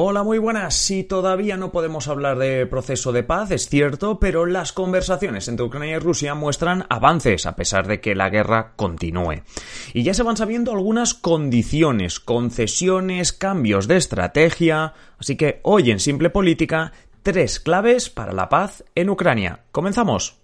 Hola, muy buenas. Si todavía no podemos hablar de proceso de paz, es cierto, pero las conversaciones entre Ucrania y Rusia muestran avances a pesar de que la guerra continúe. Y ya se van sabiendo algunas condiciones, concesiones, cambios de estrategia. Así que hoy en Simple Política, tres claves para la paz en Ucrania. Comenzamos.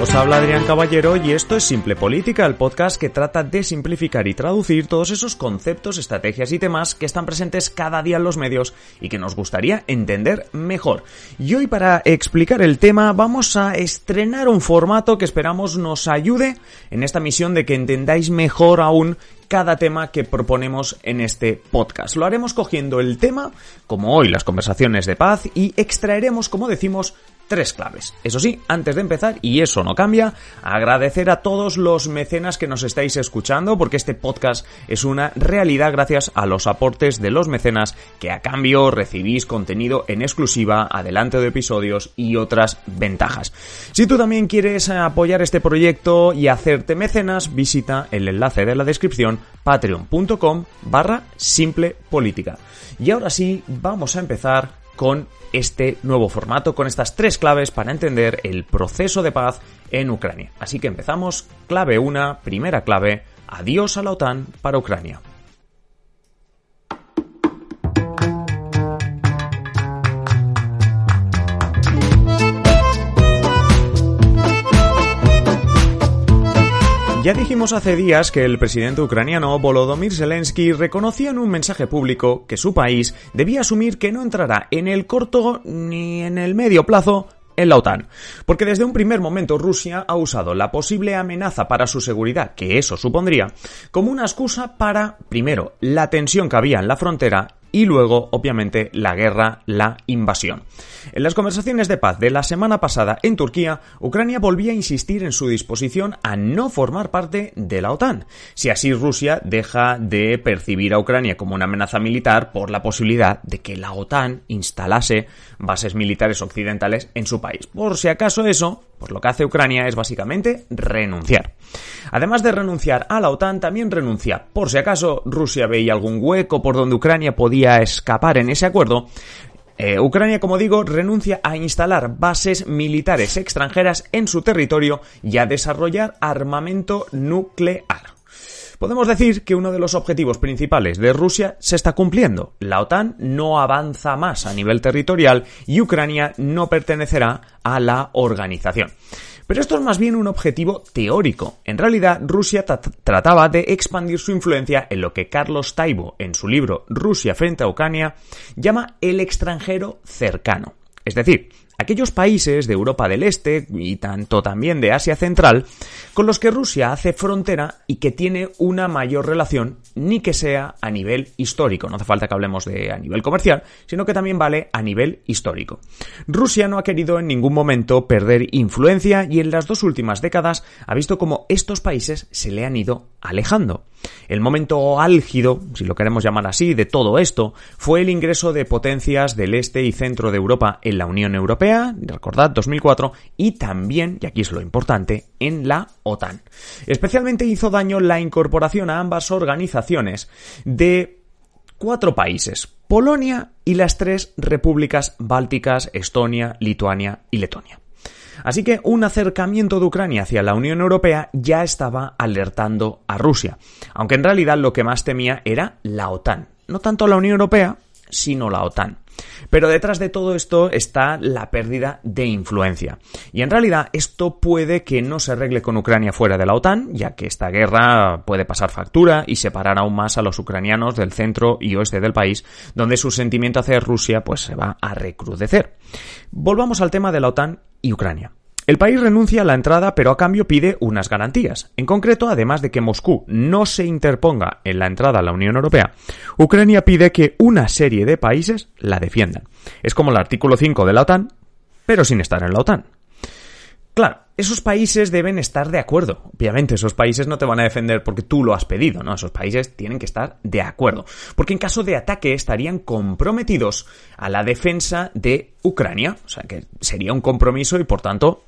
Os habla Adrián Caballero y esto es Simple Política, el podcast que trata de simplificar y traducir todos esos conceptos, estrategias y temas que están presentes cada día en los medios y que nos gustaría entender mejor. Y hoy para explicar el tema vamos a estrenar un formato que esperamos nos ayude en esta misión de que entendáis mejor aún cada tema que proponemos en este podcast. Lo haremos cogiendo el tema, como hoy las conversaciones de paz, y extraeremos, como decimos, tres claves. Eso sí, antes de empezar, y eso no cambia, agradecer a todos los mecenas que nos estáis escuchando, porque este podcast es una realidad gracias a los aportes de los mecenas que a cambio recibís contenido en exclusiva, adelanto de episodios y otras ventajas. Si tú también quieres apoyar este proyecto y hacerte mecenas, visita el enlace de la descripción patreon.com barra simple política. Y ahora sí, vamos a empezar con este nuevo formato, con estas tres claves para entender el proceso de paz en Ucrania. Así que empezamos, clave 1, primera clave, adiós a la OTAN para Ucrania. Ya dijimos hace días que el presidente ucraniano Volodymyr Zelensky reconocía en un mensaje público que su país debía asumir que no entrará en el corto ni en el medio plazo en la OTAN. Porque desde un primer momento Rusia ha usado la posible amenaza para su seguridad, que eso supondría, como una excusa para, primero, la tensión que había en la frontera y luego, obviamente, la guerra, la invasión. En las conversaciones de paz de la semana pasada en Turquía, Ucrania volvía a insistir en su disposición a no formar parte de la OTAN, si así Rusia deja de percibir a Ucrania como una amenaza militar por la posibilidad de que la OTAN instalase bases militares occidentales en su país. Por si acaso eso, pues lo que hace Ucrania es básicamente renunciar. Además de renunciar a la OTAN, también renuncia, por si acaso Rusia veía algún hueco por donde Ucrania podía escapar en ese acuerdo, eh, Ucrania, como digo, renuncia a instalar bases militares extranjeras en su territorio y a desarrollar armamento nuclear. Podemos decir que uno de los objetivos principales de Rusia se está cumpliendo. La OTAN no avanza más a nivel territorial y Ucrania no pertenecerá a la organización. Pero esto es más bien un objetivo teórico. En realidad, Rusia trataba de expandir su influencia en lo que Carlos Taibo, en su libro Rusia frente a Ucrania, llama el extranjero cercano. Es decir, aquellos países de Europa del Este y tanto también de Asia Central con los que Rusia hace frontera y que tiene una mayor relación ni que sea a nivel histórico. No hace falta que hablemos de a nivel comercial, sino que también vale a nivel histórico. Rusia no ha querido en ningún momento perder influencia y en las dos últimas décadas ha visto como estos países se le han ido alejando. El momento álgido, si lo queremos llamar así, de todo esto fue el ingreso de potencias del este y centro de Europa en la Unión Europea, recordad 2004, y también, y aquí es lo importante, en la OTAN. Especialmente hizo daño la incorporación a ambas organizaciones de cuatro países, Polonia y las tres repúblicas bálticas, Estonia, Lituania y Letonia. Así que un acercamiento de Ucrania hacia la Unión Europea ya estaba alertando a Rusia, aunque en realidad lo que más temía era la OTAN, no tanto la Unión Europea, sino la OTAN. Pero detrás de todo esto está la pérdida de influencia. Y en realidad esto puede que no se arregle con Ucrania fuera de la OTAN, ya que esta guerra puede pasar factura y separar aún más a los ucranianos del centro y oeste del país, donde su sentimiento hacia Rusia pues se va a recrudecer. Volvamos al tema de la OTAN y Ucrania. El país renuncia a la entrada, pero a cambio pide unas garantías. En concreto, además de que Moscú no se interponga en la entrada a la Unión Europea, Ucrania pide que una serie de países la defiendan. Es como el artículo 5 de la OTAN, pero sin estar en la OTAN. Claro, esos países deben estar de acuerdo. Obviamente, esos países no te van a defender porque tú lo has pedido, ¿no? Esos países tienen que estar de acuerdo. Porque en caso de ataque estarían comprometidos a la defensa de Ucrania. O sea, que sería un compromiso y por tanto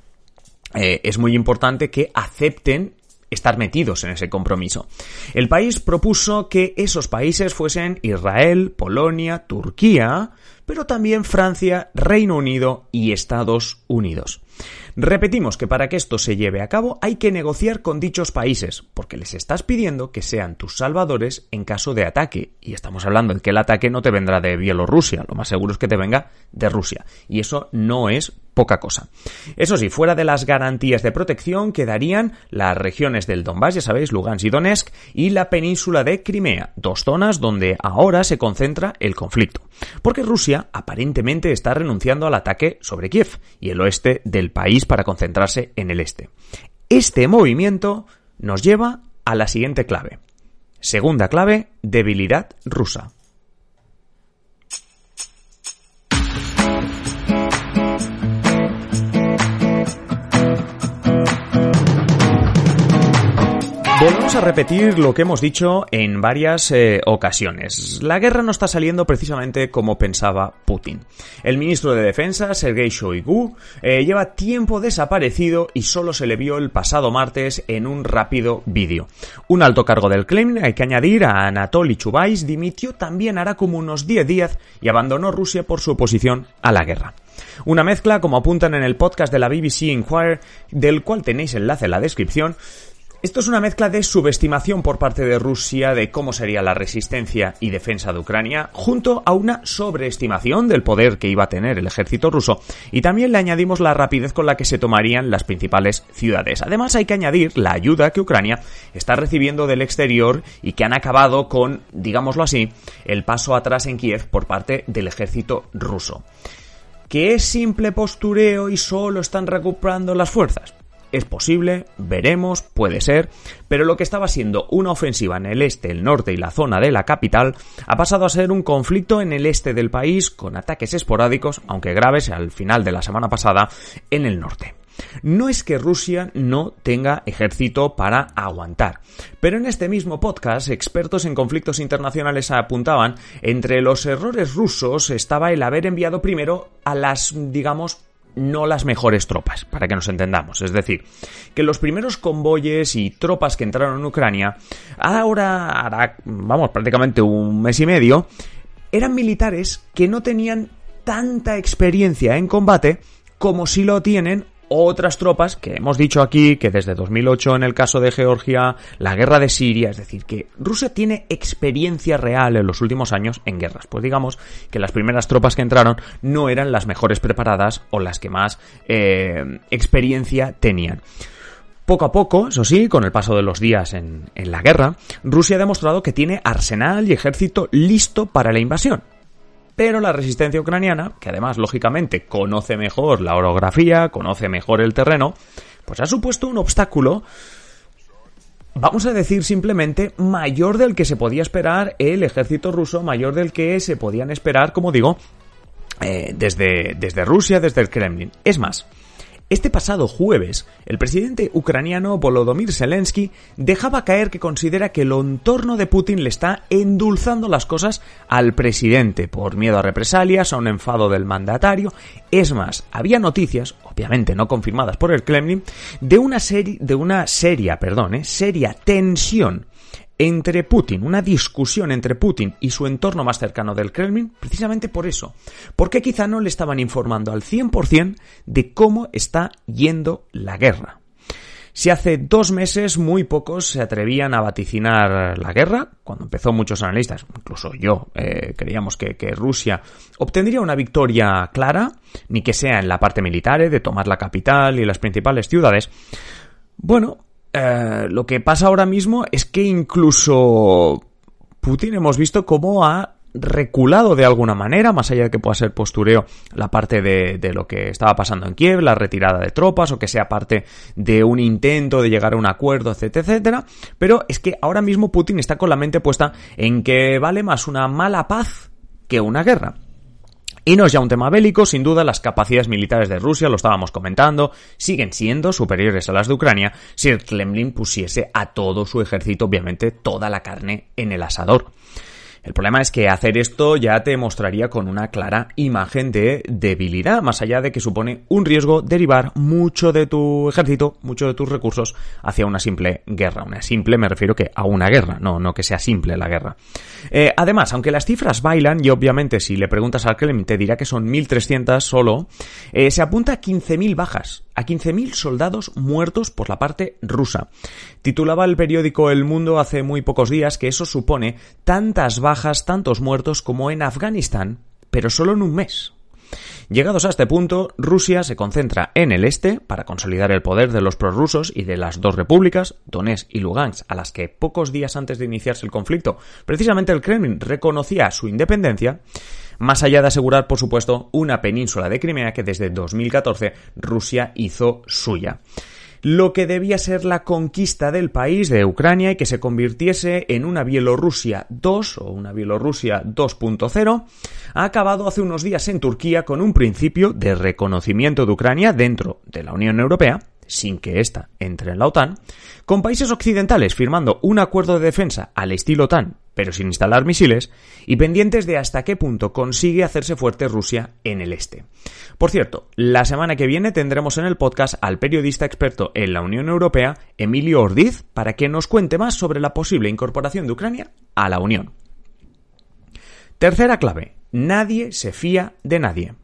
eh, es muy importante que acepten estar metidos en ese compromiso. El país propuso que esos países fuesen Israel, Polonia, Turquía, pero también Francia, Reino Unido y Estados Unidos. Repetimos que para que esto se lleve a cabo hay que negociar con dichos países, porque les estás pidiendo que sean tus salvadores en caso de ataque. Y estamos hablando de que el ataque no te vendrá de Bielorrusia, lo más seguro es que te venga de Rusia. Y eso no es poca cosa. Eso sí, fuera de las garantías de protección quedarían las regiones del Donbass, ya sabéis, Lugansk y Donetsk, y la península de Crimea, dos zonas donde ahora se concentra el conflicto. Porque Rusia aparentemente está renunciando al ataque sobre Kiev y el oeste del país para concentrarse en el este. Este movimiento nos lleva a la siguiente clave. Segunda clave, debilidad rusa. Volvemos a repetir lo que hemos dicho en varias eh, ocasiones. La guerra no está saliendo precisamente como pensaba Putin. El ministro de Defensa, Sergei Shoigu, eh, lleva tiempo desaparecido y solo se le vio el pasado martes en un rápido vídeo. Un alto cargo del Kremlin, hay que añadir, a Anatoly Chubais, dimitió también hará como unos 10 días y abandonó Rusia por su oposición a la guerra. Una mezcla, como apuntan en el podcast de la BBC Inquirer, del cual tenéis enlace en la descripción, esto es una mezcla de subestimación por parte de Rusia de cómo sería la resistencia y defensa de Ucrania, junto a una sobreestimación del poder que iba a tener el ejército ruso, y también le añadimos la rapidez con la que se tomarían las principales ciudades. Además hay que añadir la ayuda que Ucrania está recibiendo del exterior y que han acabado con, digámoslo así, el paso atrás en Kiev por parte del ejército ruso. ¿Que es simple postureo y solo están recuperando las fuerzas? Es posible, veremos, puede ser, pero lo que estaba siendo una ofensiva en el este, el norte y la zona de la capital ha pasado a ser un conflicto en el este del país con ataques esporádicos, aunque graves al final de la semana pasada, en el norte. No es que Rusia no tenga ejército para aguantar, pero en este mismo podcast expertos en conflictos internacionales apuntaban entre los errores rusos estaba el haber enviado primero a las, digamos, no las mejores tropas, para que nos entendamos. Es decir, que los primeros convoyes y tropas que entraron en Ucrania, ahora, vamos, prácticamente un mes y medio, eran militares que no tenían tanta experiencia en combate como si lo tienen otras tropas que hemos dicho aquí que desde 2008 en el caso de Georgia, la guerra de Siria, es decir, que Rusia tiene experiencia real en los últimos años en guerras. Pues digamos que las primeras tropas que entraron no eran las mejores preparadas o las que más eh, experiencia tenían. Poco a poco, eso sí, con el paso de los días en, en la guerra, Rusia ha demostrado que tiene arsenal y ejército listo para la invasión. Pero la resistencia ucraniana, que además lógicamente conoce mejor la orografía, conoce mejor el terreno, pues ha supuesto un obstáculo vamos a decir simplemente, mayor del que se podía esperar el ejército ruso, mayor del que se podían esperar, como digo, eh, desde, desde Rusia, desde el Kremlin. Es más, este pasado jueves, el presidente ucraniano Volodymyr Zelensky dejaba caer que considera que el entorno de Putin le está endulzando las cosas al presidente por miedo a represalias, a un enfado del mandatario. Es más, había noticias, obviamente no confirmadas por el Kremlin, de una serie, de una seria, perdón, eh, seria tensión entre Putin, una discusión entre Putin y su entorno más cercano del Kremlin, precisamente por eso, porque quizá no le estaban informando al 100% de cómo está yendo la guerra. Si hace dos meses muy pocos se atrevían a vaticinar la guerra, cuando empezó muchos analistas, incluso yo, eh, creíamos que, Rusia obtendría una victoria clara, ni que sea en la parte militar, eh, de tomar la capital y las principales ciudades, bueno, eh, lo que pasa ahora mismo es que incluso Putin hemos visto cómo ha reculado de alguna manera, más allá de que pueda ser postureo la parte de, de, lo que estaba pasando en Kiev, la retirada de tropas, o que sea parte de un intento de llegar a un acuerdo, etcétera, etcétera. Pero es que ahora mismo Putin está con la mente puesta en que vale más una mala paz que una guerra. Y no es ya un tema bélico, sin duda las capacidades militares de Rusia, lo estábamos comentando, siguen siendo superiores a las de Ucrania si el Kremlin pusiese a todo su ejército, obviamente, toda la carne en el asador. El problema es que hacer esto ya te mostraría con una clara imagen de debilidad, más allá de que supone un riesgo derivar mucho de tu ejército, mucho de tus recursos hacia una simple guerra. Una simple me refiero que a una guerra, no, no que sea simple la guerra. Eh, además, aunque las cifras bailan, y obviamente si le preguntas al Kremlin te dirá que son 1.300 solo, eh, se apunta a 15.000 bajas a 15.000 soldados muertos por la parte rusa. Titulaba el periódico El Mundo hace muy pocos días que eso supone tantas bajas, tantos muertos como en Afganistán, pero solo en un mes. Llegados a este punto, Rusia se concentra en el este para consolidar el poder de los prorrusos y de las dos repúblicas, Donetsk y Lugansk, a las que pocos días antes de iniciarse el conflicto, precisamente el Kremlin reconocía su independencia, más allá de asegurar, por supuesto, una península de Crimea que desde 2014 Rusia hizo suya. Lo que debía ser la conquista del país de Ucrania y que se convirtiese en una Bielorrusia 2 o una Bielorrusia 2.0, ha acabado hace unos días en Turquía con un principio de reconocimiento de Ucrania dentro de la Unión Europea sin que ésta entre en la OTAN, con países occidentales firmando un acuerdo de defensa al estilo OTAN, pero sin instalar misiles, y pendientes de hasta qué punto consigue hacerse fuerte Rusia en el este. Por cierto, la semana que viene tendremos en el podcast al periodista experto en la Unión Europea, Emilio Ordiz, para que nos cuente más sobre la posible incorporación de Ucrania a la Unión. Tercera clave, nadie se fía de nadie.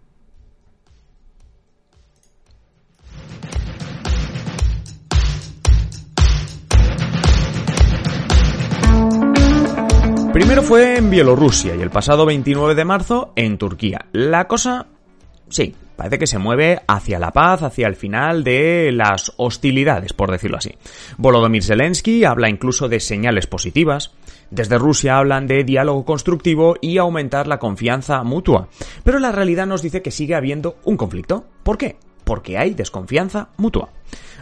Primero fue en Bielorrusia y el pasado 29 de marzo en Turquía. La cosa, sí, parece que se mueve hacia la paz, hacia el final de las hostilidades, por decirlo así. Volodymyr Zelensky habla incluso de señales positivas. Desde Rusia hablan de diálogo constructivo y aumentar la confianza mutua. Pero la realidad nos dice que sigue habiendo un conflicto. ¿Por qué? Porque hay desconfianza mutua.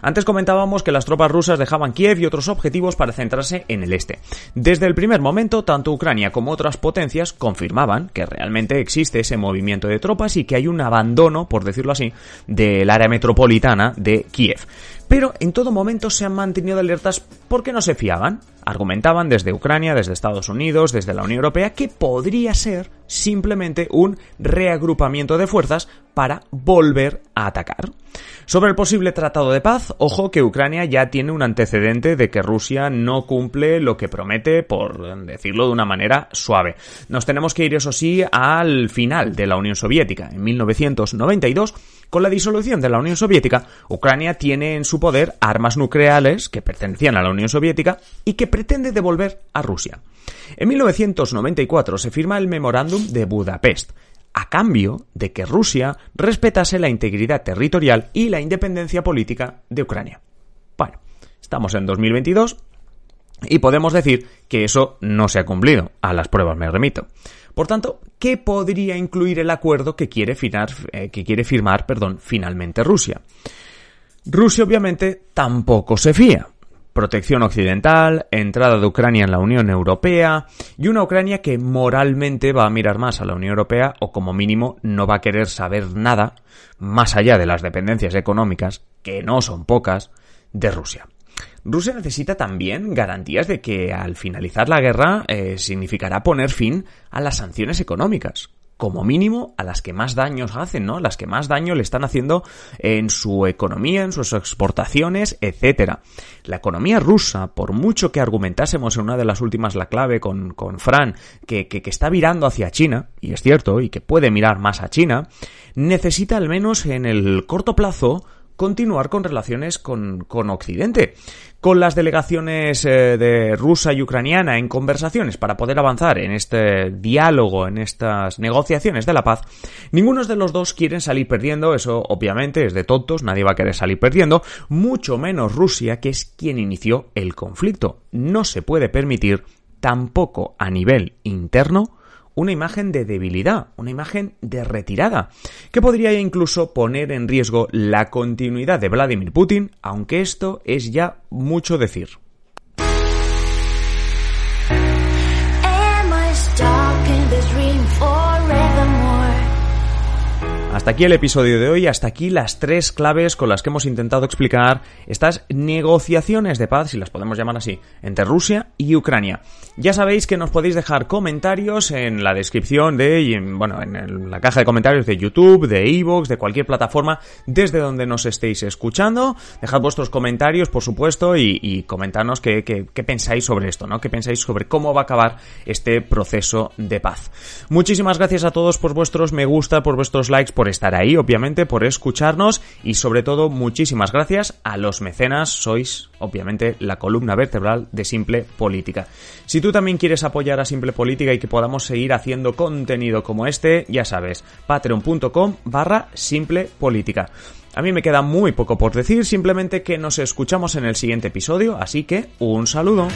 Antes comentábamos que las tropas rusas dejaban Kiev y otros objetivos para centrarse en el este. Desde el primer momento, tanto Ucrania como otras potencias confirmaban que realmente existe ese movimiento de tropas y que hay un abandono, por decirlo así, del área metropolitana de Kiev. Pero en todo momento se han mantenido alertas porque no se fiaban. Argumentaban desde Ucrania, desde Estados Unidos, desde la Unión Europea, que podría ser simplemente un reagrupamiento de fuerzas para volver a atacar. Sobre el posible tratado de paz, ojo que Ucrania ya tiene un antecedente de que Rusia no cumple lo que promete, por decirlo de una manera suave. Nos tenemos que ir, eso sí, al final de la Unión Soviética, en 1992. Con la disolución de la Unión Soviética, Ucrania tiene en su poder armas nucleares que pertenecían a la Unión Soviética y que pretende devolver a Rusia. En 1994 se firma el Memorándum de Budapest, a cambio de que Rusia respetase la integridad territorial y la independencia política de Ucrania. Bueno, estamos en 2022 y podemos decir que eso no se ha cumplido. A las pruebas me remito. Por tanto, ¿qué podría incluir el acuerdo que quiere firmar, eh, que quiere firmar perdón, finalmente Rusia? Rusia obviamente tampoco se fía protección occidental, entrada de Ucrania en la Unión Europea y una Ucrania que moralmente va a mirar más a la Unión Europea o como mínimo no va a querer saber nada más allá de las dependencias económicas, que no son pocas, de Rusia. Rusia necesita también garantías de que al finalizar la guerra eh, significará poner fin a las sanciones económicas como mínimo a las que más daños hacen, ¿no? Las que más daño le están haciendo en su economía, en sus exportaciones, etcétera. La economía rusa, por mucho que argumentásemos en una de las últimas la clave con, con Fran, que, que, que está virando hacia China, y es cierto, y que puede mirar más a China, necesita al menos en el corto plazo continuar con relaciones con, con Occidente con las delegaciones eh, de rusa y ucraniana en conversaciones para poder avanzar en este diálogo, en estas negociaciones de la paz, ninguno de los dos quieren salir perdiendo, eso obviamente es de tontos, nadie va a querer salir perdiendo, mucho menos Rusia, que es quien inició el conflicto. No se puede permitir, tampoco a nivel interno, una imagen de debilidad, una imagen de retirada, que podría incluso poner en riesgo la continuidad de Vladimir Putin, aunque esto es ya mucho decir. Hasta aquí el episodio de hoy, hasta aquí las tres claves con las que hemos intentado explicar estas negociaciones de paz, si las podemos llamar así, entre Rusia y Ucrania. Ya sabéis que nos podéis dejar comentarios en la descripción de, bueno, en la caja de comentarios de YouTube, de Evox, de cualquier plataforma desde donde nos estéis escuchando. Dejad vuestros comentarios, por supuesto, y, y comentarnos qué, qué, qué pensáis sobre esto, ¿no? ¿Qué pensáis sobre cómo va a acabar este proceso de paz? Muchísimas gracias a todos por vuestros me gusta, por vuestros likes, por estar ahí, obviamente, por escucharnos y sobre todo muchísimas gracias a los mecenas, sois obviamente la columna vertebral de Simple Política. Si tú también quieres apoyar a Simple Política y que podamos seguir haciendo contenido como este, ya sabes, patreon.com barra Simple Política. A mí me queda muy poco por decir, simplemente que nos escuchamos en el siguiente episodio, así que un saludo.